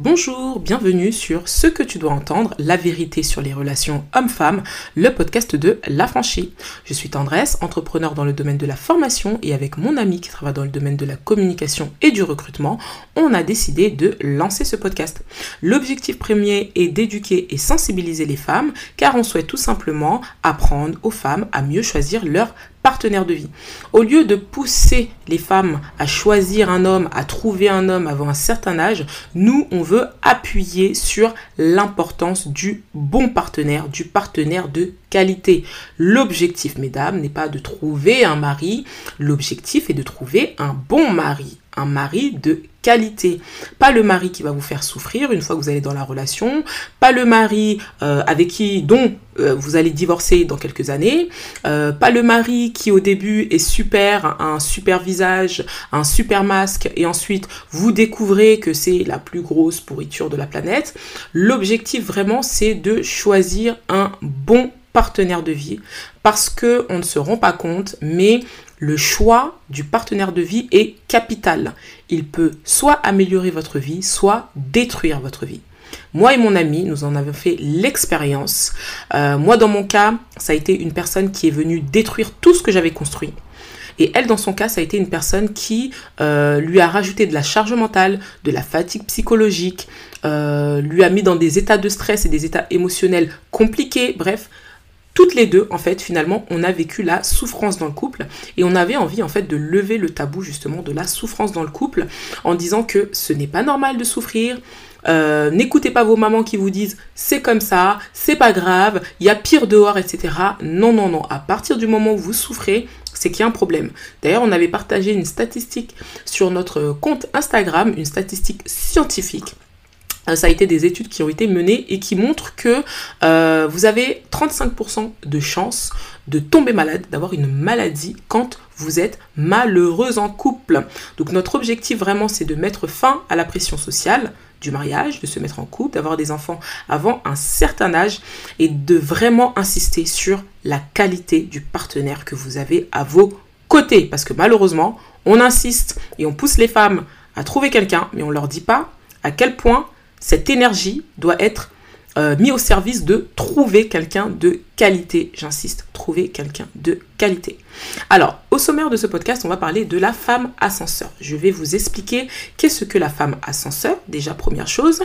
Bonjour, bienvenue sur Ce que tu dois entendre, la vérité sur les relations hommes-femmes, le podcast de La Franchie. Je suis Tendresse, entrepreneur dans le domaine de la formation et avec mon ami qui travaille dans le domaine de la communication et du recrutement, on a décidé de lancer ce podcast. L'objectif premier est d'éduquer et sensibiliser les femmes car on souhaite tout simplement apprendre aux femmes à mieux choisir leur de vie. Au lieu de pousser les femmes à choisir un homme, à trouver un homme avant un certain âge, nous, on veut appuyer sur l'importance du bon partenaire, du partenaire de qualité. L'objectif, mesdames, n'est pas de trouver un mari, l'objectif est de trouver un bon mari un mari de Pas le mari qui va vous faire souffrir une fois que vous allez dans la relation, pas le mari euh, avec qui, dont euh, vous allez divorcer dans quelques années, euh, pas le mari qui au début est super, un super visage, un super masque, et ensuite vous découvrez que c'est la plus grosse pourriture de la planète. L'objectif vraiment c'est de choisir un bon partenaire de vie parce que on ne se rend pas compte, mais le choix du partenaire de vie est capital. Il peut soit améliorer votre vie, soit détruire votre vie. Moi et mon ami, nous en avons fait l'expérience. Euh, moi, dans mon cas, ça a été une personne qui est venue détruire tout ce que j'avais construit. Et elle, dans son cas, ça a été une personne qui euh, lui a rajouté de la charge mentale, de la fatigue psychologique, euh, lui a mis dans des états de stress et des états émotionnels compliqués. Bref, toutes les deux, en fait, finalement, on a vécu la souffrance dans le couple et on avait envie, en fait, de lever le tabou, justement, de la souffrance dans le couple en disant que ce n'est pas normal de souffrir. Euh, n'écoutez pas vos mamans qui vous disent c'est comme ça, c'est pas grave, il y a pire dehors, etc. Non, non, non. À partir du moment où vous souffrez, c'est qu'il y a un problème. D'ailleurs, on avait partagé une statistique sur notre compte Instagram, une statistique scientifique ça a été des études qui ont été menées et qui montrent que euh, vous avez 35% de chances de tomber malade, d'avoir une maladie quand vous êtes malheureuse en couple. Donc notre objectif vraiment c'est de mettre fin à la pression sociale du mariage, de se mettre en couple, d'avoir des enfants avant un certain âge et de vraiment insister sur la qualité du partenaire que vous avez à vos côtés. Parce que malheureusement, on insiste et on pousse les femmes à trouver quelqu'un, mais on leur dit pas à quel point cette énergie doit être euh, mise au service de trouver quelqu'un de qualité. J'insiste, trouver quelqu'un de qualité. Alors, au sommaire de ce podcast, on va parler de la femme ascenseur. Je vais vous expliquer qu'est-ce que la femme ascenseur, déjà première chose.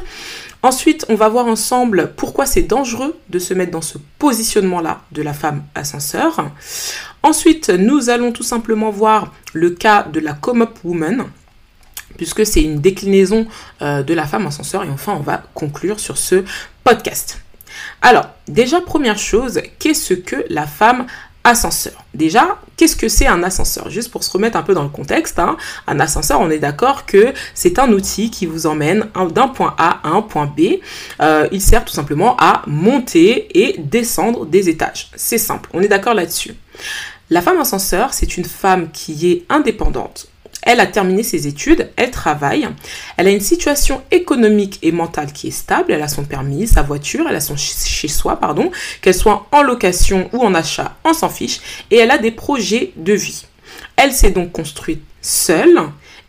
Ensuite, on va voir ensemble pourquoi c'est dangereux de se mettre dans ce positionnement-là de la femme ascenseur. Ensuite, nous allons tout simplement voir le cas de la come-up woman puisque c'est une déclinaison euh, de la femme ascenseur. Et enfin, on va conclure sur ce podcast. Alors, déjà, première chose, qu'est-ce que la femme ascenseur? Déjà, qu'est-ce que c'est un ascenseur? Juste pour se remettre un peu dans le contexte, hein, un ascenseur, on est d'accord que c'est un outil qui vous emmène d'un point A à un point B. Euh, il sert tout simplement à monter et descendre des étages. C'est simple, on est d'accord là-dessus. La femme ascenseur, c'est une femme qui est indépendante, elle a terminé ses études, elle travaille, elle a une situation économique et mentale qui est stable, elle a son permis, sa voiture, elle a son chez soi, pardon, qu'elle soit en location ou en achat, on s'en fiche, et elle a des projets de vie. Elle s'est donc construite seule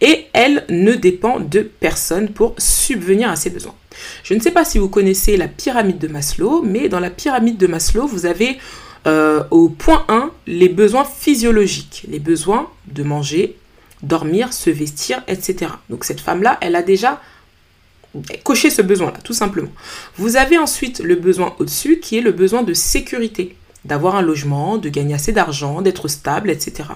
et elle ne dépend de personne pour subvenir à ses besoins. Je ne sais pas si vous connaissez la pyramide de Maslow, mais dans la pyramide de Maslow, vous avez euh, au point 1 les besoins physiologiques, les besoins de manger, dormir, se vestir, etc. Donc cette femme-là, elle a déjà coché ce besoin-là, tout simplement. Vous avez ensuite le besoin au-dessus qui est le besoin de sécurité, d'avoir un logement, de gagner assez d'argent, d'être stable, etc.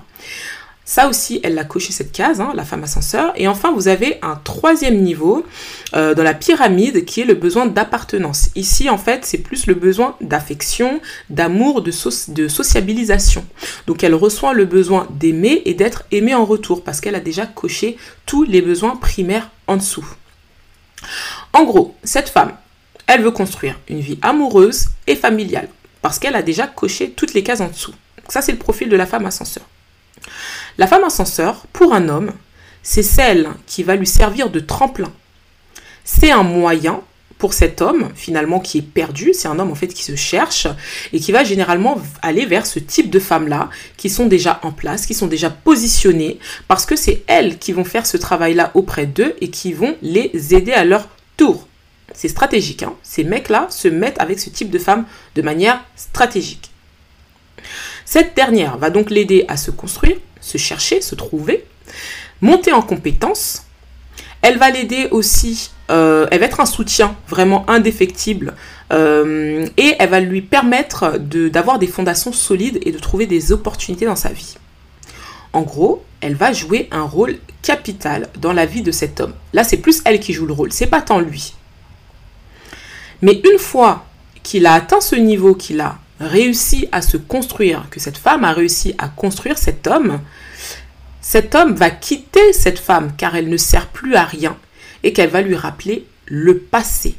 Ça aussi, elle l'a coché cette case, hein, la femme ascenseur. Et enfin, vous avez un troisième niveau euh, dans la pyramide qui est le besoin d'appartenance. Ici, en fait, c'est plus le besoin d'affection, d'amour, de, sociabilisation. Donc, elle reçoit le besoin d'aimer et d'être aimée en retour parce qu'elle a déjà coché tous les besoins primaires en dessous. En gros, cette femme, elle veut construire une vie amoureuse et familiale parce qu'elle a déjà coché toutes les cases en dessous. ça, c'est le profil de la femme ascenseur. La femme ascenseur, pour un homme, c'est celle qui va lui servir de tremplin. C'est un moyen pour cet homme, finalement, qui est perdu. C'est un homme, en fait, qui se cherche et qui va généralement aller vers ce type de femmes-là, qui sont déjà en place, qui sont déjà positionnées, parce que c'est elles qui vont faire ce travail-là auprès d'eux et qui vont les aider à leur tour. C'est stratégique. Hein. Ces mecs-là se mettent avec ce type de femme de manière stratégique. Cette dernière va donc l'aider à se construire, se chercher, se trouver, monter en compétences. Elle va l'aider aussi, euh, elle va être un soutien vraiment indéfectible euh, et elle va lui permettre d'avoir des fondations solides et de trouver des opportunités dans sa vie. En gros, elle va jouer un rôle capital dans la vie de cet homme. Là, c'est plus elle qui joue le rôle, c'est pas tant lui. Mais une fois qu'il a atteint ce niveau, qu'il a réussi à se construire, que cette femme a réussi à construire cet homme, cet homme va quitter cette femme car elle ne sert plus à rien et qu'elle va lui rappeler le passé.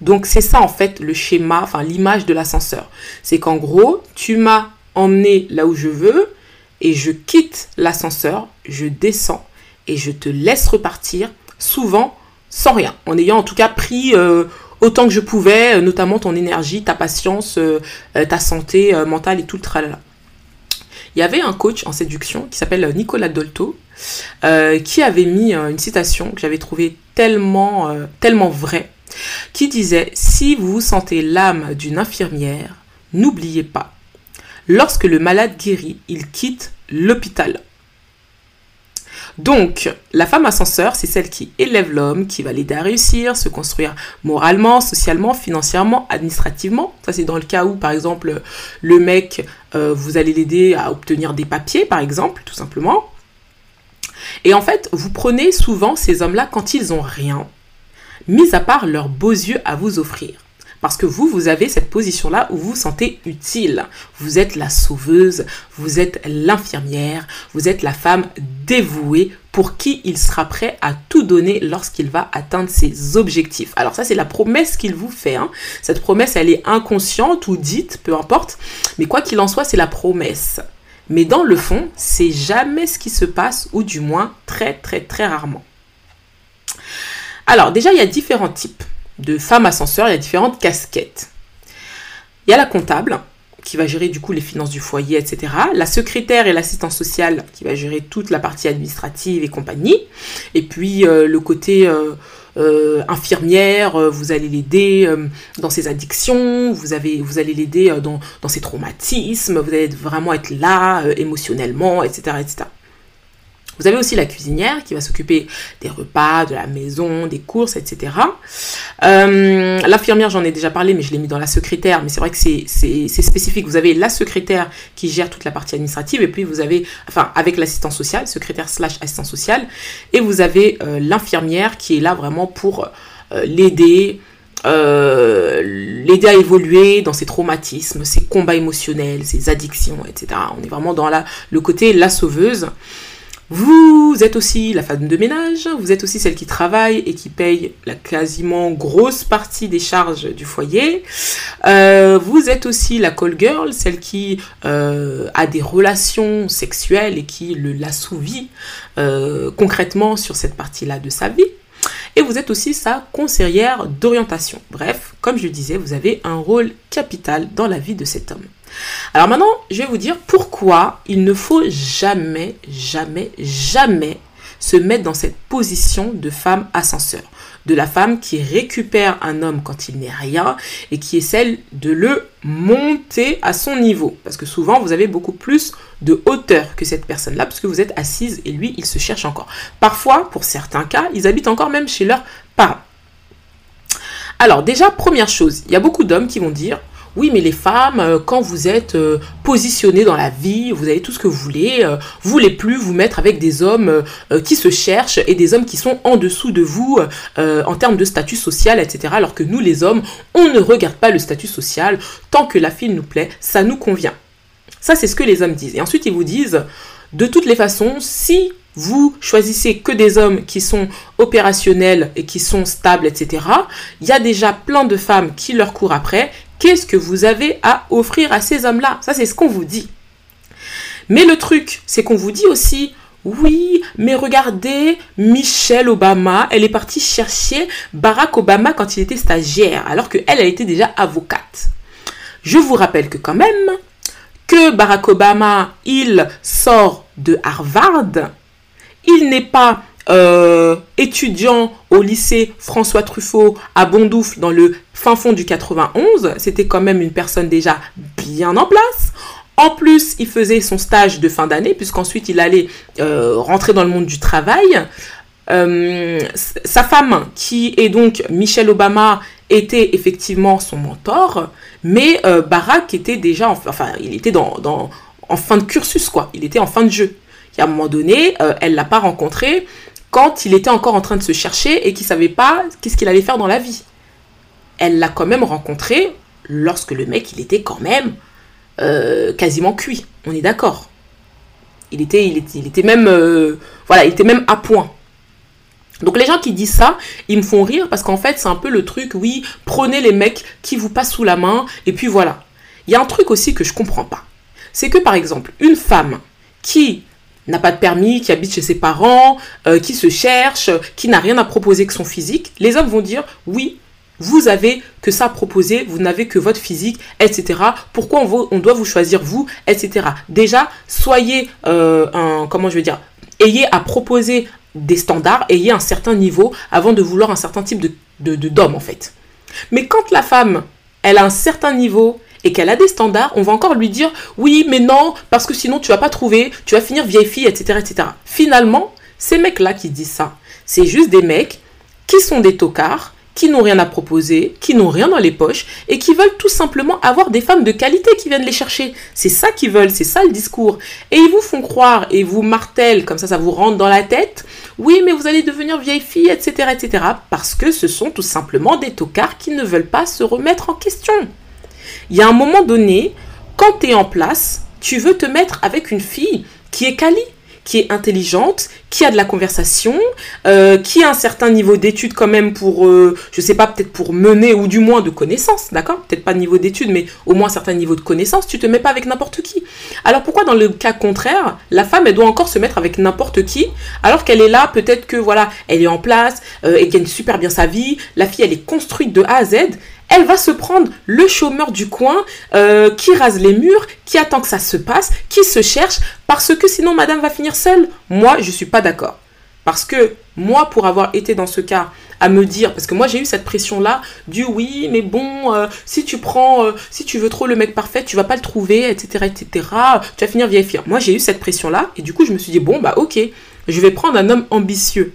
Donc c'est ça en fait le schéma, enfin l'image de l'ascenseur. C'est qu'en gros, tu m'as emmené là où je veux et je quitte l'ascenseur, je descends et je te laisse repartir, souvent sans rien, en ayant en tout cas pris euh, autant que je pouvais, euh, notamment ton énergie, ta patience, euh, ta santé mentale et tout le tralala. Il y avait un coach en séduction qui s'appelle Nicolas Dolto, qui avait mis une citation que j'avais trouvée tellement, tellement vraie, qui disait Si vous sentez l'âme d'une infirmière, n'oubliez pas, lorsque le malade guérit, il quitte l'hôpital. Donc, la femme ascenseur, c'est celle qui élève l'homme, qui va l'aider à réussir, se construire moralement, socialement, financièrement, administrativement. Ça, c'est dans le cas où, par exemple, le mec, euh, vous allez l'aider à obtenir des papiers, par exemple, tout simplement. Et en fait, vous prenez souvent ces hommes-là quand ils ont rien, mis à part leurs beaux yeux à vous offrir. Parce que vous, vous avez cette position-là où vous vous sentez utile. Vous êtes la sauveuse, vous êtes l'infirmière, vous êtes la femme dévouée pour qui il sera prêt à tout donner lorsqu'il va atteindre ses objectifs. Alors ça, c'est la promesse qu'il vous fait. Hein. Cette promesse, elle est inconsciente ou dite, peu importe. Mais quoi qu'il en soit, c'est la promesse. Mais dans le fond, c'est jamais ce qui se passe, ou du moins très très très rarement. Alors déjà, il y a différents types de femmes ascenseurs, il y a différentes casquettes. Il y a la comptable, qui va gérer du coup les finances du foyer, etc. La secrétaire et l'assistante sociale qui va gérer toute la partie administrative et compagnie. Et puis euh, le côté euh, euh, infirmière, vous allez l'aider dans ses addictions, vous allez l'aider dans, dans, ses traumatismes, vous allez vraiment être là émotionnellement, etc., etc. Vous avez aussi la cuisinière qui va s'occuper des repas, de la maison, des courses, etc. Euh, l'infirmière, j'en ai déjà parlé, mais je l'ai mis dans la secrétaire. Mais c'est vrai que c'est spécifique. Vous avez la secrétaire qui gère toute la partie administrative, et puis vous avez, enfin, avec l'assistant social, secrétaire slash assistant social, et vous avez euh, l'infirmière qui est là vraiment pour euh, l'aider. l'aider à évoluer dans ses traumatismes, ses combats émotionnels, ses addictions, etc. On est vraiment dans la, le côté la sauveuse. Vous êtes aussi la femme de ménage, vous êtes aussi celle qui travaille et qui paye la quasiment grosse partie des charges du foyer. Euh, vous êtes aussi la call girl, celle qui euh, a des relations sexuelles et qui l'assouvit euh, concrètement sur cette partie-là de sa vie. Et vous êtes aussi sa conseillère d'orientation. Bref, comme je disais, vous avez un rôle capital dans la vie de cet homme. Alors maintenant, je vais vous dire pourquoi il ne faut jamais, jamais, jamais se mettre dans cette position de femme ascenseur. De la femme qui récupère un homme quand il n'est rien et qui essaie de le monter à son niveau. Parce que souvent, vous avez beaucoup plus de hauteur que cette personne-là, parce que vous êtes assise et lui, il se cherche encore. Parfois, pour certains cas, ils habitent encore même chez leurs parents. Alors déjà, première chose, il y a beaucoup d'hommes qui vont dire, oui, mais les femmes, euh, quand vous êtes euh, positionnées dans la vie, vous avez tout ce que vous voulez, euh, vous voulez plus vous mettre avec des hommes qui se cherchent et des hommes qui sont en dessous de vous en termes de statut social, etc. Alors que nous, les hommes, on ne regarde pas le statut social. Tant que la fille nous plaît, ça nous convient. Ça, c'est ce que les hommes disent. Et ensuite, ils vous disent, de toutes les façons, si vous choisissez que des hommes qui sont opérationnels et qui sont stables, etc., il y a déjà plein de femmes qui leur courent après Qu'est-ce que vous avez à offrir à ces hommes-là? Ça, c'est ce qu'on vous dit. Mais le truc, c'est qu'on vous dit aussi, oui, mais regardez, Michelle Obama, elle est partie chercher Barack Obama quand il était stagiaire, alors qu'elle, elle était déjà avocate. Je vous rappelle que quand même, que Barack Obama, il sort de Harvard, il n'est pas euh, étudiant au lycée François Truffaut à Bondoufle dans le fin fond du 91. C'était quand même une personne déjà bien en place. En plus, il faisait son stage de fin d'année, puisqu'ensuite il allait euh, rentrer dans le monde du travail. Euh, sa femme, qui est donc Michelle Obama, était effectivement son mentor, mais Barack était déjà, enfin, il était dans, dans, en fin de cursus, quoi. Il était en fin de jeu. Et à un moment donné, elle l'a pas rencontré quand il était encore en train de se chercher et qu'il savait pas qu'est-ce qu'il allait faire dans la vie. Elle l'a quand même rencontré lorsque le mec, il était quand même euh, quasiment cuit. On est d'accord. Il était, il était, il était même, euh, voilà, il était même à point. Donc les gens qui disent ça, ils me font rire parce qu'en fait c'est un peu le truc, oui, prenez les mecs qui vous passent sous la main et puis voilà. Il y a un truc aussi que je comprends pas. C'est que par exemple, une femme qui n'a pas de permis, qui habite chez ses parents, euh, qui se cherche, qui n'a rien à proposer que son physique, les hommes vont dire oui, vous avez que ça à proposer, vous n'avez que votre physique, etc. Pourquoi on, doit vous choisir vous, etc. Déjà, soyez euh, un, comment je veux dire, ayez à proposer des standards, ayez un certain niveau avant de vouloir un certain type de d'homme en fait. Mais quand la femme, elle a un certain niveau, et qu'elle a des standards, on va encore lui dire oui, mais non, parce que sinon tu vas pas trouver, tu vas finir vieille fille, etc. etc. Finalement, ces mecs-là qui disent ça, c'est juste des mecs qui sont des tocards, qui n'ont rien à proposer, qui n'ont rien dans les poches et qui veulent tout simplement avoir des femmes de qualité qui viennent les chercher. C'est ça qu'ils veulent, c'est ça le discours. Et ils vous font croire et vous martèlent, comme ça ça vous rentre dans la tête, oui mais vous allez devenir vieille fille, etc. etc. parce que ce sont tout simplement des tocards qui ne veulent pas se remettre en question. Il y a un moment donné, quand tu es en place, tu veux te mettre avec une fille qui est quali, qui est intelligente, qui a de la conversation, euh, qui a un certain niveau d'études quand même pour, euh, je sais pas, peut-être pour mener ou du moins de connaissances, d'accord? Peut-être pas niveau d'études, mais au moins un certain niveau de connaissances. Tu te mets pas avec n'importe qui. Alors pourquoi dans le cas contraire, la femme elle doit encore se mettre avec n'importe qui, alors qu'elle est là, peut-être que voilà, elle est en place, euh, elle gagne super bien sa vie, la fille elle est construite de A à Z, elle va se prendre le chômeur du coin euh, qui rase les murs, qui attend que ça se passe, qui se cherche, parce que sinon madame va finir seule. Moi, je ne suis pas d'accord. Parce que moi, pour avoir été dans ce cas, à me dire, parce que moi j'ai eu cette pression-là, du oui, mais bon, euh, si tu prends, euh, si tu veux trop le mec parfait, tu vas pas le trouver, etc., etc., tu vas finir vieille fille. Moi j'ai eu cette pression-là, et du coup je me suis dit, bon, bah ok, je vais prendre un homme ambitieux.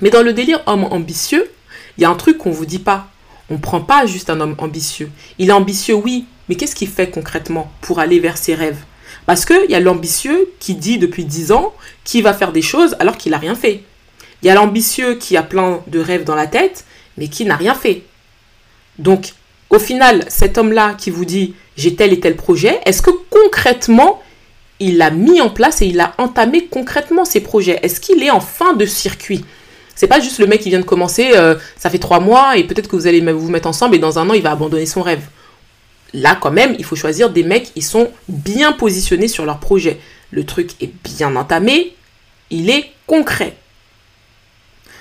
Mais dans le délire homme ambitieux, il y a un truc qu'on vous dit pas. On ne prend pas juste un homme ambitieux. Il est ambitieux, oui, mais qu'est-ce qu'il fait concrètement pour aller vers ses rêves? Parce qu'il y a l'ambitieux qui dit depuis 10 ans qu'il va faire des choses alors qu'il n'a rien fait. Il y a l'ambitieux qui a plein de rêves dans la tête, mais qui n'a rien fait. Donc, au final, cet homme-là qui vous dit j'ai tel et tel projet, est-ce que concrètement, il a mis en place et il a entamé concrètement ses projets? Est-ce qu'il est en fin de circuit? C'est pas juste le mec qui vient de commencer, euh, ça fait trois mois et peut-être que vous allez vous mettre ensemble et dans un an il va abandonner son rêve. Là quand même, il faut choisir des mecs qui sont bien positionnés sur leur projet. Le truc est bien entamé, il est concret.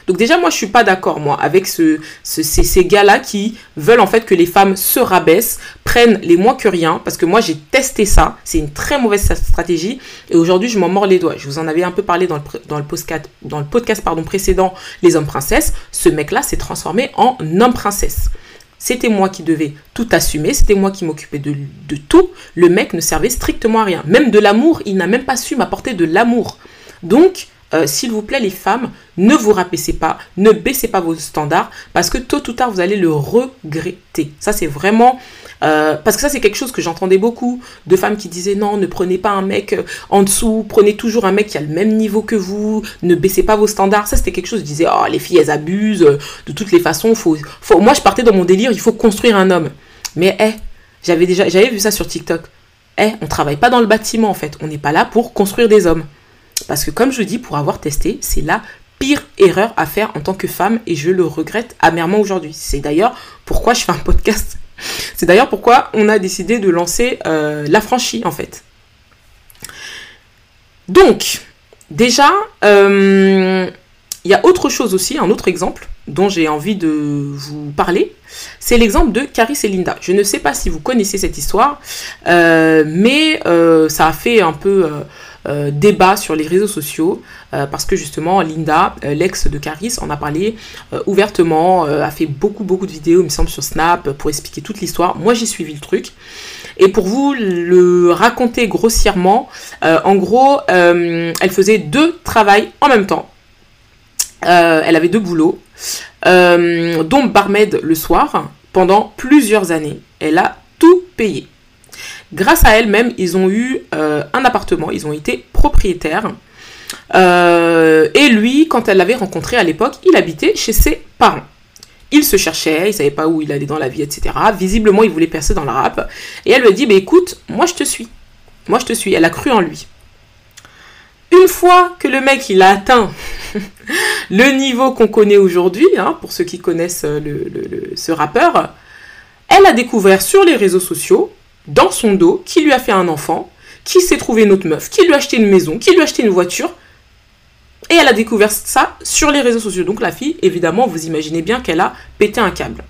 Donc déjà, moi, je suis pas d'accord, moi, avec ce, ces, gars-là qui veulent en fait que les femmes se rabaissent, prennent les moins que rien, parce que moi, j'ai testé ça. C'est une très mauvaise stratégie. Et aujourd'hui, je m'en mords les doigts. Je vous en avais un peu parlé dans le, dans podcast, dans le podcast précédent, Les hommes princesses. Ce mec-là s'est transformé en homme princesse. C'était moi qui devais tout assumer, c'était moi qui m'occupais de, de, tout. Le mec ne servait strictement à rien. Même de l'amour, il n'a même pas su m'apporter de l'amour. Donc, euh, s'il vous plaît, les femmes, ne vous rabaissez pas, ne baissez pas vos standards, parce que tôt ou tard, vous allez le regretter. Ça, c'est vraiment... Euh, parce que ça, c'est quelque chose que j'entendais beaucoup de femmes qui disaient non, ne prenez pas un mec euh, en dessous, prenez toujours un mec qui a le même niveau que vous, ne baissez pas vos standards. Ça, c'était quelque chose, je disais, oh, les filles, elles abusent, de toutes les façons, faut, faut... moi, je partais dans mon délire, il faut construire un homme. Mais, hé, j'avais déjà, j'avais vu ça sur TikTok. Eh, on travaille pas dans le bâtiment, en fait. On n'est pas là pour construire des hommes. Parce que comme je dis, pour avoir testé, c'est la pire erreur à faire en tant que femme et je le regrette amèrement aujourd'hui. C'est d'ailleurs pourquoi je fais un podcast. C'est d'ailleurs pourquoi on a décidé de lancer euh, la franchise en fait. Donc, déjà, euh, il y a autre chose aussi, un autre exemple dont j'ai envie de vous parler. C'est l'exemple de Caris et Linda. Je ne sais pas si vous connaissez cette histoire, euh, mais ça a fait un peu euh, débat sur les réseaux sociaux parce que justement Linda, l'ex de Caris, en a parlé ouvertement, a fait beaucoup beaucoup de vidéos, il me semble, sur Snap pour expliquer toute l'histoire. Moi j'ai suivi le truc. Et pour vous le raconter grossièrement, en gros, elle faisait deux travails en même temps. Euh, elle avait deux boulots, euh, dont barmaid le soir, pendant plusieurs années. Elle a tout payé. Grâce à elle-même, ils ont eu euh, un appartement, ils ont été propriétaires. et lui, quand elle l'avait rencontré à l'époque, il habitait chez ses parents. Il se cherchait, il savait pas où il allait dans la vie, etc. Visiblement, il voulait percer dans la rap. Et elle lui a dit, bah, écoute, moi je te suis. Moi je te suis. Elle a cru en lui. Une fois que le mec il a atteint le niveau qu'on connaît aujourd'hui, hein, pour ceux qui connaissent euh, ce rappeur, elle a découvert sur les réseaux sociaux, dans son dos, qui lui a fait un enfant, qui s'est trouvé une autre meuf, qui lui a acheté une maison, qui lui a acheté une voiture. Et elle a découvert ça sur les réseaux sociaux. Donc la fille, évidemment, vous imaginez bien qu'elle a pété un câble.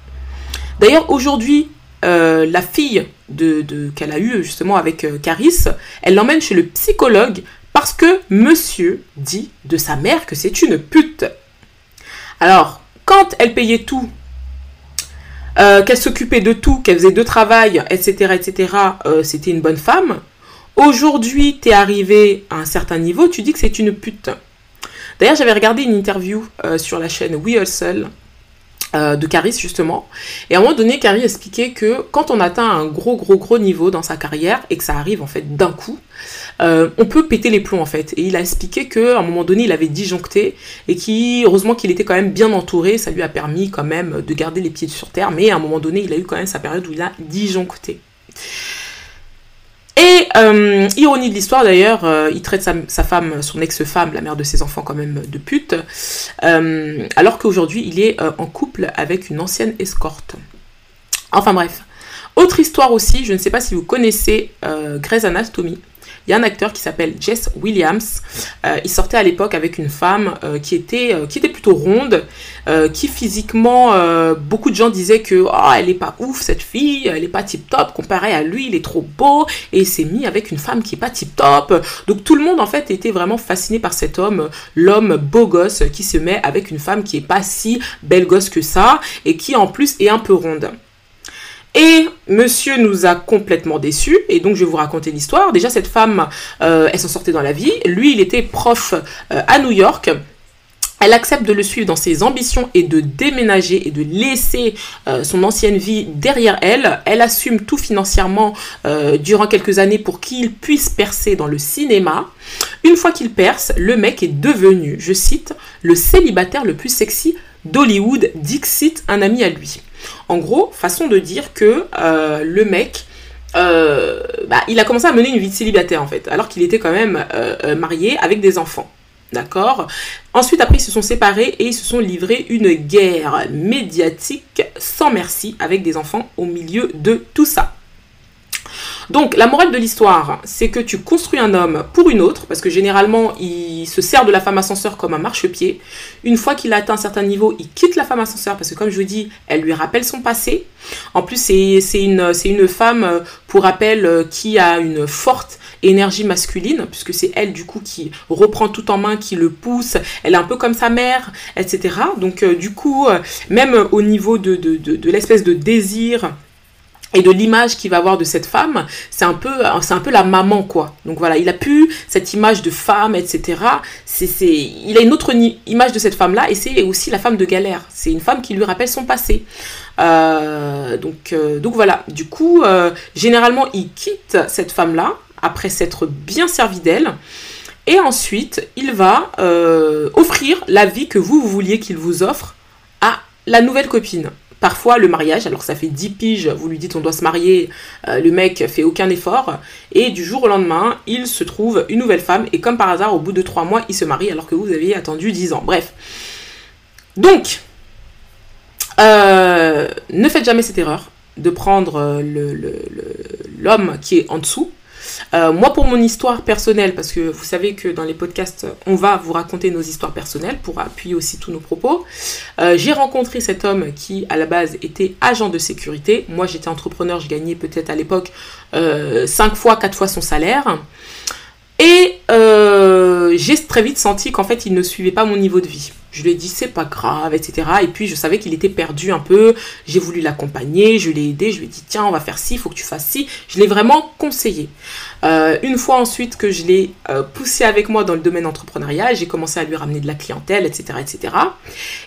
D'ailleurs, aujourd'hui, euh, la fille de, qu'elle a eue justement avec euh, Caris, elle l'emmène chez le psychologue parce que monsieur dit de sa mère que c'est une pute. Alors, quand elle payait tout, euh, qu'elle s'occupait de tout, qu'elle faisait de travail, etc., etc., euh, c'était une bonne femme. Aujourd'hui, t'es arrivé à un certain niveau, tu dis que c'est une pute. D'ailleurs, j'avais regardé une interview euh, sur la chaîne We Hustle euh, de Caris justement. Et à un moment donné, Caris expliquait que quand on atteint un gros gros gros niveau dans sa carrière et que ça arrive en fait d'un coup, euh, on peut péter les plombs en fait. Et il a expliqué que un moment donné, il avait disjoncté et qui heureusement qu'il était quand même bien entouré, ça lui a permis quand même de garder les pieds sur terre. Mais à un moment donné, il a eu quand même sa période où il a disjoncté. Et euh, ironie de l'histoire d'ailleurs, euh, il traite sa, femme, son ex-femme, la mère de ses enfants quand même de pute, euh, alors qu'aujourd'hui il est en couple avec une ancienne escorte. Enfin bref. Autre histoire aussi, je ne sais pas si vous connaissez Grey's Anatomy. Il y a un acteur qui s'appelle Jess Williams. Euh, il sortait à l'époque avec une femme euh, qui, était, euh, qui était plutôt ronde, qui physiquement, beaucoup de gens disaient que oh, elle est pas ouf cette fille, elle est pas tip top, comparé à lui, il est trop beau, et il s'est mis avec une femme qui est pas tip top. Donc tout le monde en fait était vraiment fasciné par cet homme, l'homme beau gosse qui se met avec une femme qui est pas si belle gosse que ça, et qui en plus est un peu ronde. Et monsieur nous a complètement déçus, et donc je vais vous raconter l'histoire. Déjà, cette femme, euh, elle s'en sortait dans la vie. Lui, il était prof euh, à New York. Elle accepte de le suivre dans ses ambitions et de déménager et de laisser euh, son ancienne vie derrière elle. Elle assume tout financièrement durant quelques années pour qu'il puisse percer dans le cinéma. Une fois qu'il perce, le mec est devenu, je cite, le célibataire le plus sexy d'Hollywood, Dixit, un ami à lui. En gros, façon de dire que euh, le mec, euh, bah, il a commencé à mener une vie de célibataire en fait, alors qu'il était quand même euh, marié avec des enfants. D'accord? Ensuite, après, ils se sont séparés et ils se sont livrés une guerre médiatique sans merci avec des enfants au milieu de tout ça. Donc la morale de l'histoire, c'est que tu construis un homme pour une autre, parce que généralement il se sert de la femme ascenseur comme un marchepied. Une fois qu'il a atteint un certain niveau, il quitte la femme ascenseur, parce que comme je vous dis, elle lui rappelle son passé. En plus, c'est une, femme, pour rappel, qui a une forte énergie masculine, puisque c'est elle du coup qui reprend tout en main, qui le pousse, elle est un peu comme sa mère, etc. Donc euh, du coup, euh, même au niveau de l'espèce de désir et de l'image qu'il va avoir de cette femme, c'est un peu, c'est un peu la maman quoi. Donc voilà, il a pu cette image de femme, etc. C'est, c'est, il a une autre image de cette femme là, et c'est aussi la femme de galère. C'est une femme qui lui rappelle son passé. Euh, donc, euh, donc voilà. Du coup, euh, généralement, il quitte cette femme là après s'être bien servi d'elle. Et ensuite, il va offrir la vie que vous vouliez qu'il vous offre à la nouvelle copine. Parfois, le mariage, alors ça fait 10 piges, vous lui dites on doit se marier, euh, le mec fait aucun effort, et du jour au lendemain, il se trouve une nouvelle femme, et comme par hasard, au bout de 3 mois, il se marie alors que vous aviez attendu 10 ans. Bref. Donc, euh, ne faites jamais cette erreur de prendre euh, l'homme qui est en dessous. Euh, moi, pour mon histoire personnelle, parce que vous savez que dans les podcasts, on va vous raconter nos histoires personnelles pour appuyer aussi tous nos propos. Euh, j'ai rencontré cet homme qui, à la base, était agent de sécurité. Moi, j'étais entrepreneur, je gagnais peut-être à l'époque 5 fois, 4 fois son salaire. Et j'ai très vite senti qu'en fait, il ne suivait pas mon niveau de vie. Je lui ai dit c'est pas grave, etc. Et puis je savais qu'il était perdu un peu. J'ai voulu l'accompagner, je l'ai aidé, je lui ai dit tiens on va faire ci, il faut que tu fasses ci. Je l'ai vraiment conseillé. Euh, une fois ensuite que je l'ai euh, poussé avec moi dans le domaine entrepreneurial, j'ai commencé à lui ramener de la clientèle, etc. etc.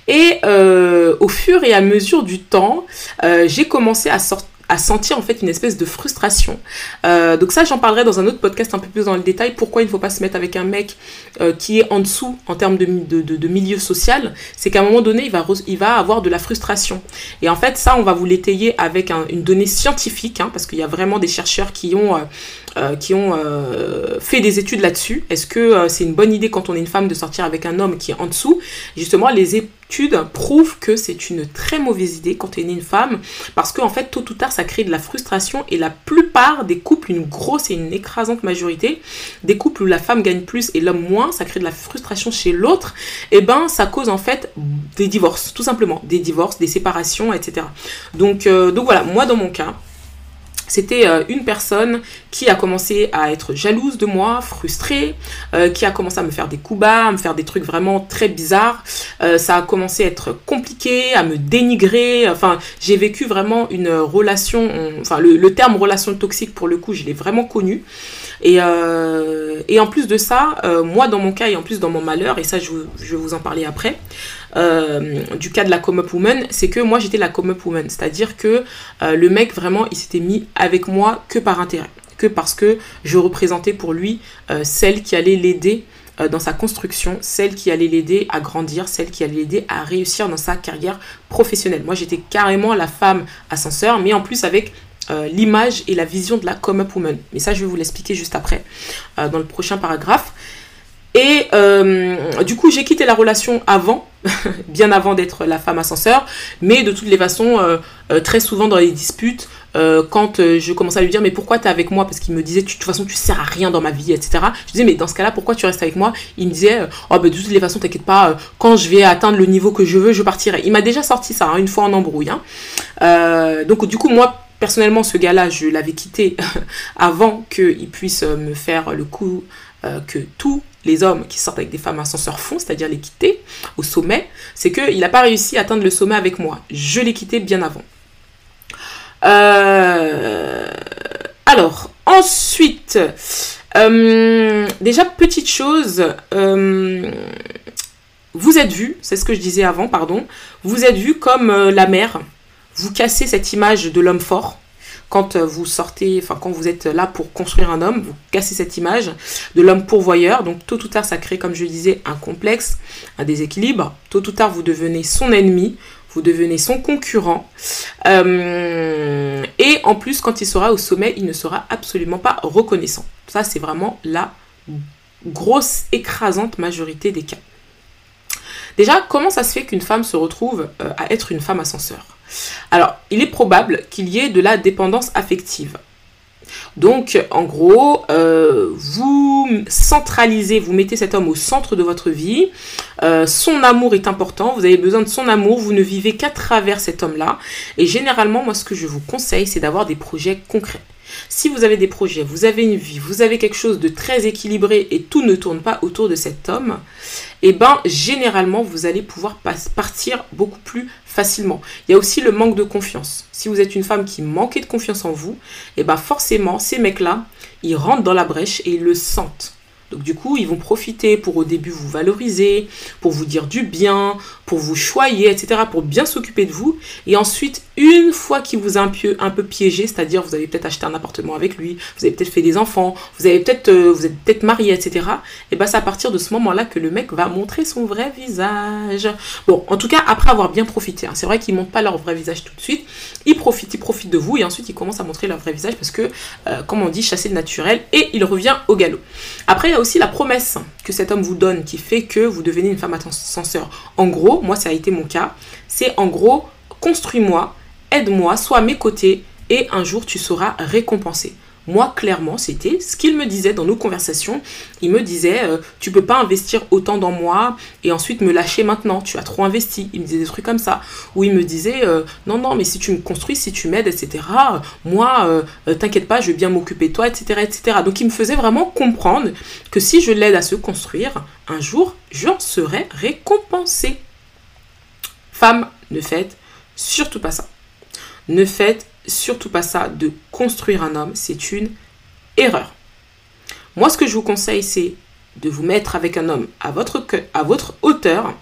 Et euh, au fur et à mesure du temps, j'ai commencé à sortir à sentir en fait une espèce de frustration. Euh, donc ça, j'en parlerai dans un autre podcast un peu plus dans le détail. Pourquoi il ne faut pas se mettre avec un mec euh, qui est en dessous en termes de, milieu social C'est qu'à un moment donné, il va, il va avoir de la frustration. Et en fait, ça, on va vous l'étayer avec une donnée scientifique, hein, parce qu'il y a vraiment des chercheurs qui ont... Euh, qui ont fait des études là-dessus. Est-ce que c'est une bonne idée quand on est une femme de sortir avec un homme qui est en dessous? Justement, les, prouve que c'est une très mauvaise idée quand tu es une femme parce qu'en en fait tôt ou tard ça crée de la frustration et la plupart des couples, une grosse et une écrasante majorité des couples où la femme gagne plus et l'homme moins, ça crée de la frustration chez l'autre, et eh ben ça cause en fait des divorces, tout simplement, des divorces, des séparations, etc. Donc, euh, donc voilà, moi dans mon cas, c'était euh, une personne qui a commencé à être jalouse de moi, frustrée, euh, qui a commencé à me faire des coups bas, à me faire des trucs vraiment très bizarres. Euh, ça a commencé à être compliqué, à me dénigrer. Enfin, j'ai vécu vraiment une relation, enfin le, terme relation toxique pour le coup, je l'ai vraiment connu. Et, en plus de ça, moi dans mon cas et en plus dans mon malheur, et ça je, je vais vous en parler après, euh, du cas de la come-up woman, c'est que moi j'étais la come-up woman. C'est-à-dire que euh, le mec vraiment il s'était mis avec moi que par intérêt. Que parce que je représentais pour lui euh, celle qui allait l'aider dans sa construction, celle qui allait l'aider à grandir, celle qui allait l'aider à réussir dans sa carrière professionnelle. Moi j'étais carrément la femme ascenseur, mais en plus avec l'image et la vision de la come-up woman. Mais ça, je vais vous l'expliquer juste après, dans le prochain paragraphe. Et du coup, j'ai quitté la relation avant bien avant d'être la femme ascenseur. Mais de toutes les façons, euh, euh, très souvent dans les disputes, euh, quand je commençais à lui dire mais pourquoi tu es avec moi? Parce qu'il me disait de toute façon tu sers à rien dans ma vie etc je disais mais dans ce cas là pourquoi tu restes avec moi? Il me disait oh bah de toutes les façons t'inquiète pas quand je vais atteindre le niveau que je veux je partirai il m'a déjà sorti ça hein, une fois en embrouille hein. donc du coup moi personnellement ce gars là je l'avais quitté avant qu'il puisse me faire le coup que tout les hommes qui sortent avec des femmes ascenseurs font, c'est-à-dire les quitter au sommet, c'est qu'il n'a pas réussi à atteindre le sommet avec moi. Je l'ai quitté bien avant. Euh, alors, ensuite, euh, déjà, petite chose, euh, vous êtes vu, c'est ce que je disais avant, pardon, vous êtes vu comme la mère, vous cassez cette image de l'homme fort, quand euh, vous sortez, enfin quand vous êtes là pour construire un homme, vous cassez cette image de l'homme pourvoyeur. Donc tôt ou tard, ça crée, comme je disais, un complexe, un déséquilibre. Tôt ou tard, vous devenez son ennemi, vous devenez son concurrent. Euh, et en plus, quand il sera au sommet, il ne sera absolument pas reconnaissant. Ça, c'est vraiment la grosse, écrasante majorité des cas. Déjà, comment ça se fait qu'une femme se retrouve euh, à être une femme ascenseur? Alors, il est probable qu'il y ait de la dépendance affective. Donc, en gros, euh, vous centralisez, vous mettez cet homme au centre de votre vie. Euh, son amour est important, vous avez besoin de son amour, vous ne vivez qu'à travers cet homme-là. Et généralement, moi, ce que je vous conseille, c'est d'avoir des projets concrets. Si vous avez des projets, vous avez une vie, vous avez quelque chose de très équilibré et tout ne tourne pas autour de cet homme, eh ben généralement vous allez pouvoir partir beaucoup plus facilement. Il y a aussi le manque de confiance. Si vous êtes une femme qui manquait de confiance en vous, eh ben forcément ces mecs-là, ils rentrent dans la brèche et ils le sentent. Donc du coup, ils vont profiter pour au début vous valoriser, pour vous dire du bien, pour vous choyer, etc., pour bien s'occuper de vous. Et ensuite, une fois qu'il vous a un peu, piégé, c'est-à-dire vous avez peut-être acheté un appartement avec lui, vous avez peut-être fait des enfants, vous avez peut-être euh, vous êtes peut-être marié, etc. Et ben c'est à partir de ce moment-là que le mec va montrer son vrai visage. Bon, en tout cas, après avoir bien profité, hein. c'est vrai qu'ils montrent pas leur vrai visage tout de suite. Ils profitent, ils profitent de vous et ensuite ils commencent à montrer leur vrai visage parce que, euh, comme on dit, chasser le naturel et il revient au galop. Après, il y a aussi la promesse que cet homme vous donne qui fait que vous devenez une femme ascenseur. En gros, moi ça a été mon cas, c'est en gros, construis-moi, aide-moi, sois à mes côtés et un jour tu seras récompensé. Moi, clairement, c'était ce qu'il me disait dans nos conversations. Il me disait, tu euh, tu peux pas investir autant dans moi et ensuite me lâcher maintenant. Tu as trop investi. Il me disait des trucs comme ça. Ou il me disait, euh, non, non, mais si tu me construis, si tu m'aides, etc. Moi, euh, t'inquiète pas, je vais bien m'occuper de toi, etc., etc. Donc, il me faisait vraiment comprendre que si je l'aide à se construire, un jour, j'en serai récompensé. Femme, ne faites surtout pas ça. Ne faites surtout pas ça de construire un homme, c'est une erreur. Moi, ce que je vous conseille, c'est de vous mettre avec un homme à votre, à votre hauteur,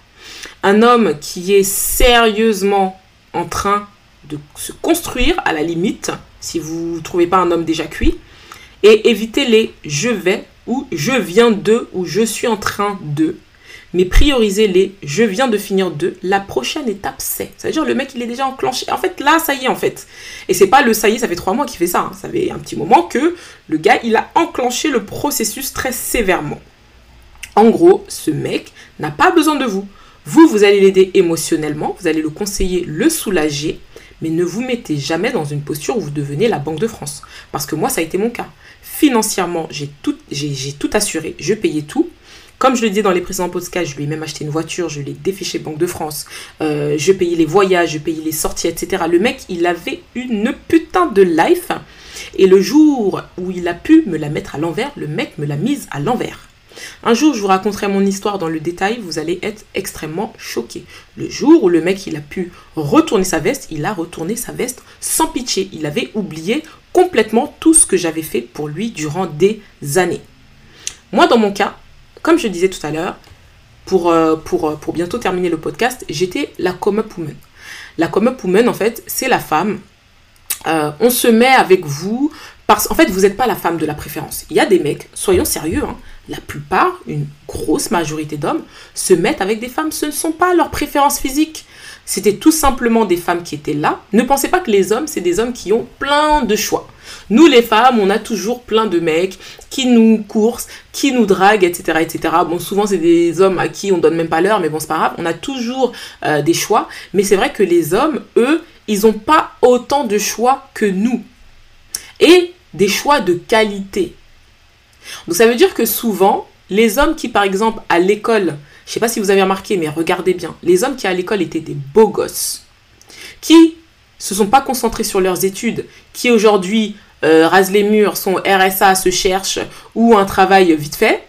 un homme qui est sérieusement en train de se construire à la limite, si vous ne trouvez pas un homme déjà cuit, et évitez les je vais ou je viens de ou je suis en train de mais priorisez les je viens de finir de la prochaine étape c'est. Ça veut dire le mec il est déjà enclenché. En fait là ça y est en fait. Et c'est pas le ça y est ça fait trois mois qu'il fait ça. Hein. Ça fait un petit moment que le gars il a enclenché le processus très sévèrement. En gros ce mec n'a pas besoin de vous. Vous vous allez l'aider émotionnellement, vous allez le conseiller, le soulager. Mais ne vous mettez jamais dans une posture où vous devenez la Banque de France. Parce que moi, ça a été mon cas. Financièrement, j'ai tout, j'ai tout assuré, je payais tout. Comme je le disais dans les précédents podcasts, je lui ai même acheté une voiture, je l'ai défiché Banque de France, euh, je payais les voyages, je payais les sorties, etc. Le mec, il avait une putain de life. Et le jour où il a pu me la mettre à l'envers, le mec me l'a mise à l'envers. Un jour, je vous raconterai mon histoire dans le détail, vous allez être extrêmement choqués. Le jour où le mec, il a pu retourner sa veste, il a retourné sa veste sans pitié. Il avait oublié complètement tout ce que j'avais fait pour lui durant des années. Moi, dans mon cas, comme je disais tout à l'heure, pour, euh, euh, pour bientôt terminer le podcast, j'étais la come-up woman. La come-up woman, en fait, c'est la femme. Euh, on se met avec vous parce qu'en fait, vous n'êtes pas la femme de la préférence. Il y a des mecs, soyons sérieux, hein, la plupart, une grosse majorité d'hommes, se mettent avec des femmes. Ce ne sont pas leurs préférences physiques. C'était tout simplement des femmes qui étaient là. Ne pensez pas que les hommes, c'est des hommes qui ont plein de choix. Nous, les femmes, on a toujours plein de mecs qui nous coursent, qui nous draguent, etc. etc. Bon, souvent, c'est des hommes à qui on donne même pas l'heure, mais bon, c'est pas grave. On a toujours euh, des choix. Mais c'est vrai que les hommes, eux, ils n'ont pas autant de choix que nous. Et des choix de qualité. Donc, ça veut dire que souvent, les hommes qui, par exemple, à l'école, je sais pas si vous avez remarqué, mais regardez bien, les hommes qui à l'école étaient des beaux gosses, qui se sont pas concentrés sur leurs études, qui aujourd'hui euh, rasent les murs, sont RSA, se cherchent ou un travail vite fait,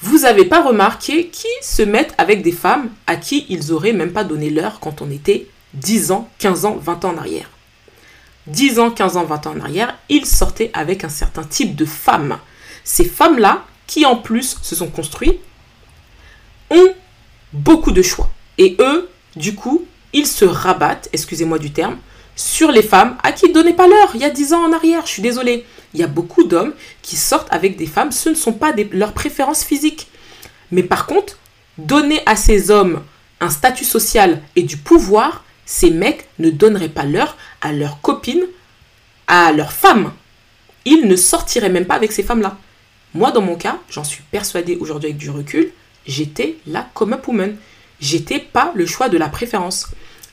vous n'avez pas remarqué qui se mettent avec des femmes à qui ils auraient même pas donné l'heure quand on était 10 ans, 15 ans, 20 ans en arrière. 10 ans, 15 ans, 20 ans en arrière, ils sortaient avec un certain type de femmes. Ces femmes-là, qui en plus se sont construites, ont beaucoup de choix. Et eux, du coup, ils se rabattent, excusez-moi du terme, sur les femmes à qui ils ne donnaient pas l'heure il y a 10 ans en arrière. Je suis désolée. Il y a beaucoup d'hommes qui sortent avec des femmes, ce ne sont pas leurs préférences physiques. Mais par contre, donner à ces hommes un statut social et du pouvoir, ces mecs ne donneraient pas l'heure à leurs copines, à leurs femmes. Ils ne sortiraient même pas avec ces femmes-là. Moi, dans mon cas, j'en suis persuadée aujourd'hui avec du recul, j'étais la come-up woman. J'étais pas le choix de la préférence.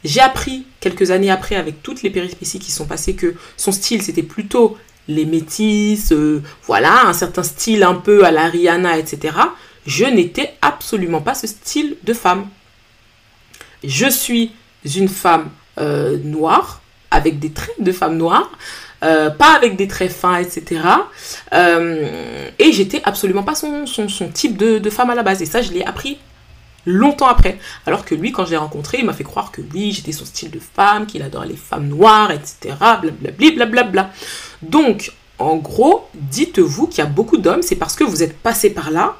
J'ai appris quelques années après, avec toutes les péripéties qui sont passées, que son style c'était plutôt les métis, euh, voilà, un certain style un peu à la etc. Je n'étais absolument pas ce style de femme. Je suis une femme euh, noire, avec des traits de femme noire, euh, pas avec des traits fins, etc. et j'étais absolument pas son, type de, femme à la base. Et ça, je l'ai appris longtemps après. Alors que lui, quand je l'ai rencontré, il m'a fait croire que oui, j'étais son style de femme, qu'il adorait les femmes noires, etc. Blablabla. Donc, en gros, dites-vous qu'il y a beaucoup d'hommes, c'est parce que vous êtes passé par là,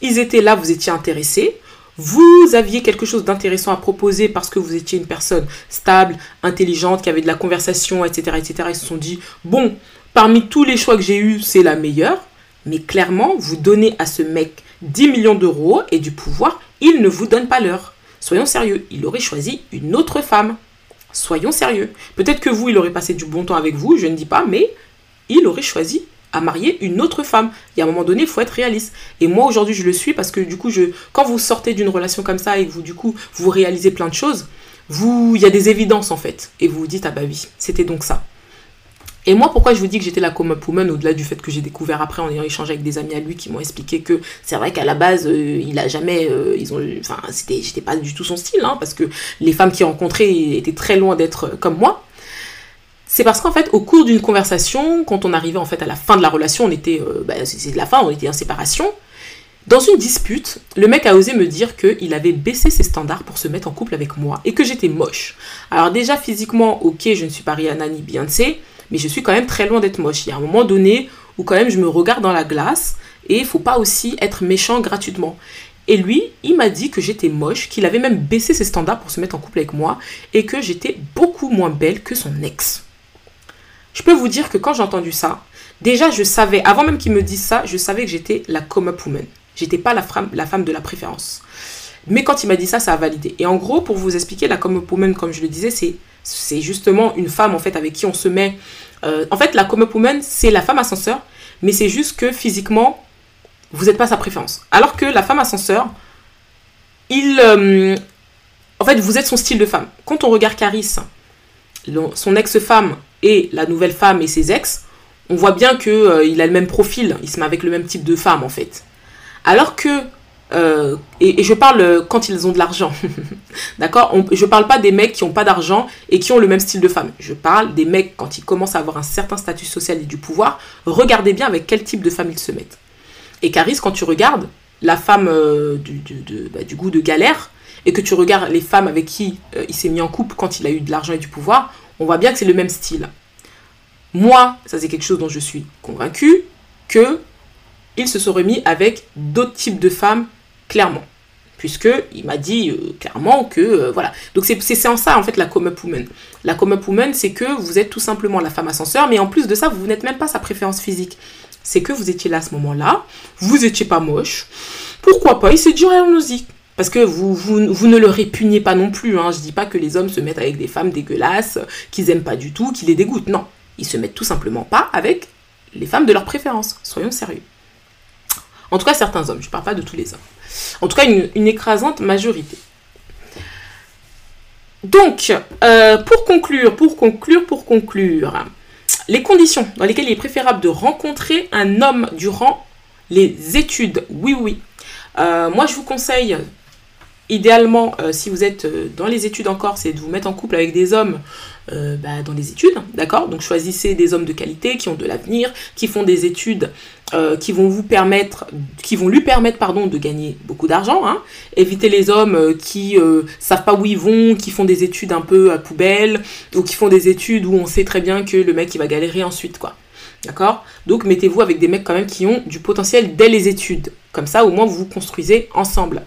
ils étaient là, vous étiez intéressé, vous aviez quelque chose d'intéressant à proposer parce que vous étiez une personne stable, intelligente, qui avait de la conversation, etc., etc. Ils se sont dit, bon, parmi tous les choix que j'ai eus, c'est la meilleure. Mais clairement, vous donnez à ce mec 10 millions d'euros et du pouvoir, il ne vous donne pas l'heure. Soyons sérieux, il aurait choisi une autre femme. Soyons sérieux. Peut-être que vous, il aurait passé du bon temps avec vous, je ne dis pas, mais il aurait choisi marier une autre femme. Et à un moment donné, il faut être réaliste. Et moi, aujourd'hui, je le suis parce que du coup, je, quand vous sortez d'une relation comme ça et vous, du coup, vous réalisez plein de choses, vous, il y a des évidences en fait. Et vous vous dites, ah bah oui, c'était donc ça. Et moi, pourquoi je vous dis que j'étais la come up woman, au-delà du fait que j'ai découvert après en ayant échangé avec des amis à lui qui m'ont expliqué que c'est vrai qu'à la base, euh, il a jamais, euh, ils ont, enfin, c'était, j'étais pas du tout son style, hein, parce que les femmes qu'il rencontrait étaient très loin d'être comme moi. C'est parce qu'en fait, au cours d'une conversation, quand on arrivait en fait à la fin de la relation, on était, euh, bah, c'est la fin, on était en séparation. Dans une dispute, le mec a osé me dire qu'il avait baissé ses standards pour se mettre en couple avec moi et que j'étais moche. Alors déjà physiquement, ok, je ne suis pas Rihanna ni Beyoncé, mais je suis quand même très loin d'être moche. Il y a un moment donné où quand même je me regarde dans la glace et il faut pas aussi être méchant gratuitement. Et lui, il m'a dit que j'étais moche, qu'il avait même baissé ses standards pour se mettre en couple avec moi et que j'étais beaucoup moins belle que son ex. Je peux vous dire que quand j'ai entendu ça, déjà je savais, avant même qu'il me dise ça, je savais que j'étais la come-up woman. J'étais pas la femme, la femme de la préférence. Mais quand il m'a dit ça, ça a validé. Et en gros, pour vous expliquer, la come-up woman, comme je le disais, c'est c'est justement une femme en fait avec qui on se met. Euh, en fait, la come-up woman, c'est la femme ascenseur, mais c'est juste que physiquement, vous n'êtes pas sa préférence. Alors que la femme ascenseur, il, euh, en fait, vous êtes son style de femme. Quand on regarde Caris, son ex-femme et la nouvelle femme et ses ex, on voit bien que euh, il a le même profil. Il se met avec le même type de femme en fait. Alors que euh, et, je parle euh, quand ils ont de l'argent. D'accord? Je parle pas des mecs qui ont pas d'argent et qui ont le même style de femme. Je parle des mecs quand ils commencent à avoir un certain statut social et du pouvoir. Regardez bien avec quel type de femme ils se mettent. Et Caris, quand tu regardes la femme euh, du, bah, du, goût de galère et que tu regardes les femmes avec qui il s'est mis en couple quand il a eu de l'argent et du pouvoir, on voit bien que c'est le même style. Moi, ça c'est quelque chose dont je suis convaincue que il se serait mis avec d'autres types de femmes clairement. Puisque il m'a dit euh, clairement que euh, voilà. Donc c'est en ça en fait la come up woman. La come up woman, c'est que vous êtes tout simplement la femme ascenseur, mais en plus de ça, vous n'êtes même pas sa préférence physique. C'est que vous étiez là à ce moment-là, vous étiez pas moche. Pourquoi pas? Il s'est dit allons-y. Parce que vous, vous, ne le répugnez pas non plus. Hein. Je dis pas que les hommes se mettent avec des femmes dégueulasses, qu'ils aiment pas du tout, qui les dégoûtent. Non. Ils se mettent tout simplement pas avec les femmes de leur préférence. Soyons sérieux. En tout cas, certains hommes. Je ne parle pas de tous les hommes. En tout cas, une, écrasante majorité. Donc, euh, pour conclure, pour conclure, pour conclure, les conditions dans lesquelles il est préférable de rencontrer un homme durant les études. Oui, oui. Euh, moi, je vous conseille idéalement, euh, si vous êtes euh, dans les études encore, c'est de vous mettre en couple avec des hommes euh, bah, dans les études, d'accord? Donc choisissez des hommes de qualité qui ont de l'avenir, qui font des études qui vont vous permettre, qui vont lui permettre, pardon, de gagner beaucoup d'argent. Hein. Évitez les hommes qui savent pas où ils vont, qui font des études un peu à poubelle, ou qui font des études où on sait très bien que le mec il va galérer ensuite, quoi. D'accord? Donc mettez-vous avec des mecs quand même qui ont du potentiel dès les études. Comme ça, au moins, vous vous construisez ensemble.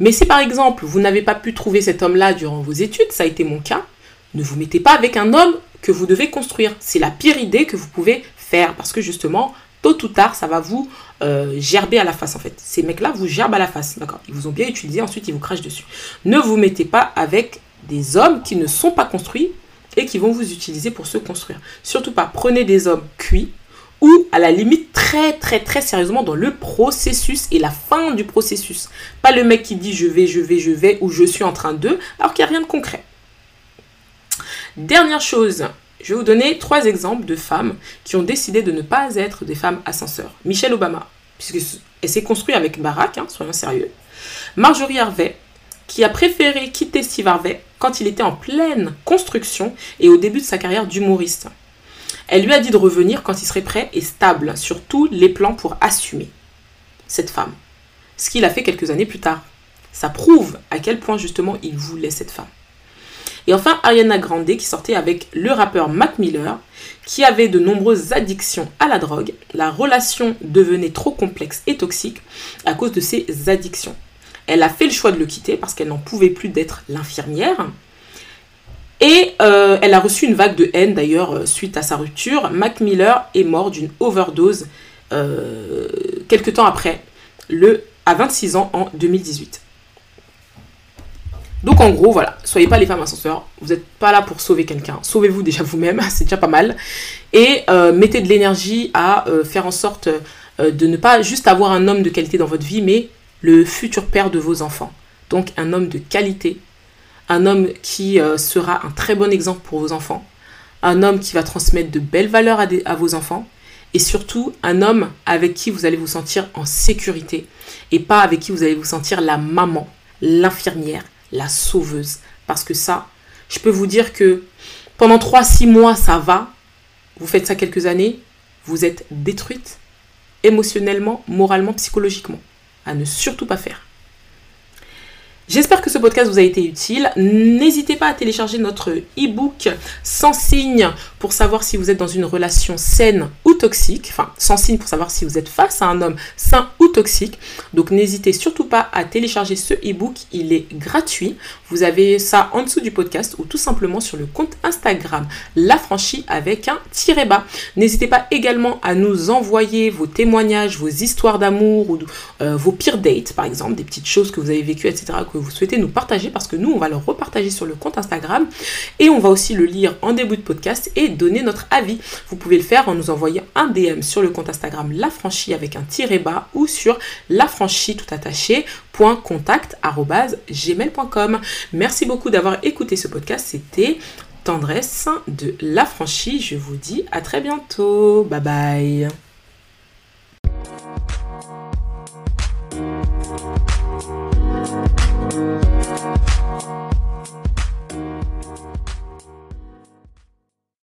Mais si par exemple, vous n'avez pas pu trouver cet homme-là durant vos études, ça a été mon cas, ne vous mettez pas avec un homme que vous devez construire. C'est la pire idée que vous pouvez faire parce que justement, tôt ou tard, ça va vous euh, gerber à la face en fait. Ces mecs-là vous gerbent à la face, d'accord? Ils vous ont bien utilisé, ensuite ils vous crachent dessus. Ne vous mettez pas avec des hommes qui ne sont pas construits et qui vont vous utiliser pour se construire. Surtout pas, prenez des hommes cuits, ou à la limite très très très sérieusement dans le processus et la fin du processus. Pas le mec qui dit je vais, je vais, je vais ou je suis en train de, alors qu'il n'y a rien de concret. Dernière chose, je vais vous donner trois exemples de femmes qui ont décidé de ne pas être des femmes ascenseurs. Michelle Obama, puisqu'elle s'est construite avec Barack, hein, soyons sérieux. Marjorie Harvey, qui a préféré quitter Steve Harvey quand il était en pleine construction et au début de sa carrière d'humoriste. Elle lui a dit de revenir quand il serait prêt et stable sur tous les plans pour assumer cette femme. Ce qu'il a fait quelques années plus tard. Ça prouve à quel point justement il voulait cette femme. Et enfin, Ariana Grande qui sortait avec le rappeur Mac Miller, qui avait de nombreuses addictions à la drogue. La relation devenait trop complexe et toxique à cause de ses addictions. Elle a fait le choix de le quitter parce qu'elle n'en pouvait plus d'être l'infirmière. Et euh, elle a reçu une vague de haine d'ailleurs euh, suite à sa rupture. Mac Miller est mort d'une overdose euh, quelques temps après, le, à 26 ans en 2018. Donc en gros, voilà, soyez pas les femmes ascenseurs, vous n'êtes pas là pour sauver quelqu'un, sauvez-vous déjà vous-même, c'est déjà pas mal. Et mettez de l'énergie à faire en sorte de ne pas juste avoir un homme de qualité dans votre vie, mais le futur père de vos enfants. Donc un homme de qualité un homme qui euh, sera un très bon exemple pour vos enfants, un homme qui va transmettre de belles valeurs à, à vos enfants, et surtout un homme avec qui vous allez vous sentir en sécurité et pas avec qui vous allez vous sentir la maman, l'infirmière, la sauveuse. Parce que ça, je peux vous dire que pendant 3-6 mois, ça va. Vous faites ça quelques années, vous êtes détruite émotionnellement, moralement, psychologiquement. À ne surtout pas faire. J'espère que ce podcast vous a été utile. N'hésitez pas à télécharger notre e-book sans signe pour savoir si vous êtes dans une relation saine ou toxique. Enfin, sans signe pour savoir si vous êtes face à un homme sain ou toxique. Donc n'hésitez surtout pas à télécharger ce e-book. Il est gratuit. Vous avez ça en dessous du podcast ou tout simplement sur le compte Instagram La Franchie avec un tiré bas. N'hésitez pas également à nous envoyer vos témoignages, vos histoires d'amour ou euh, vos pires dates par exemple, des petites choses que vous avez vécues, etc vous souhaitez nous partager parce que nous, on va le repartager sur le compte Instagram et on va aussi le lire en début de podcast et donner notre avis. Vous pouvez le faire en nous envoyant un DM sur le compte Instagram La Franchie avec un tiré bas ou sur la franchie tout attaché. Merci beaucoup d'avoir écouté ce podcast. C'était Tendresse de la l'affranchi. Je vous dis à très bientôt. Bye bye.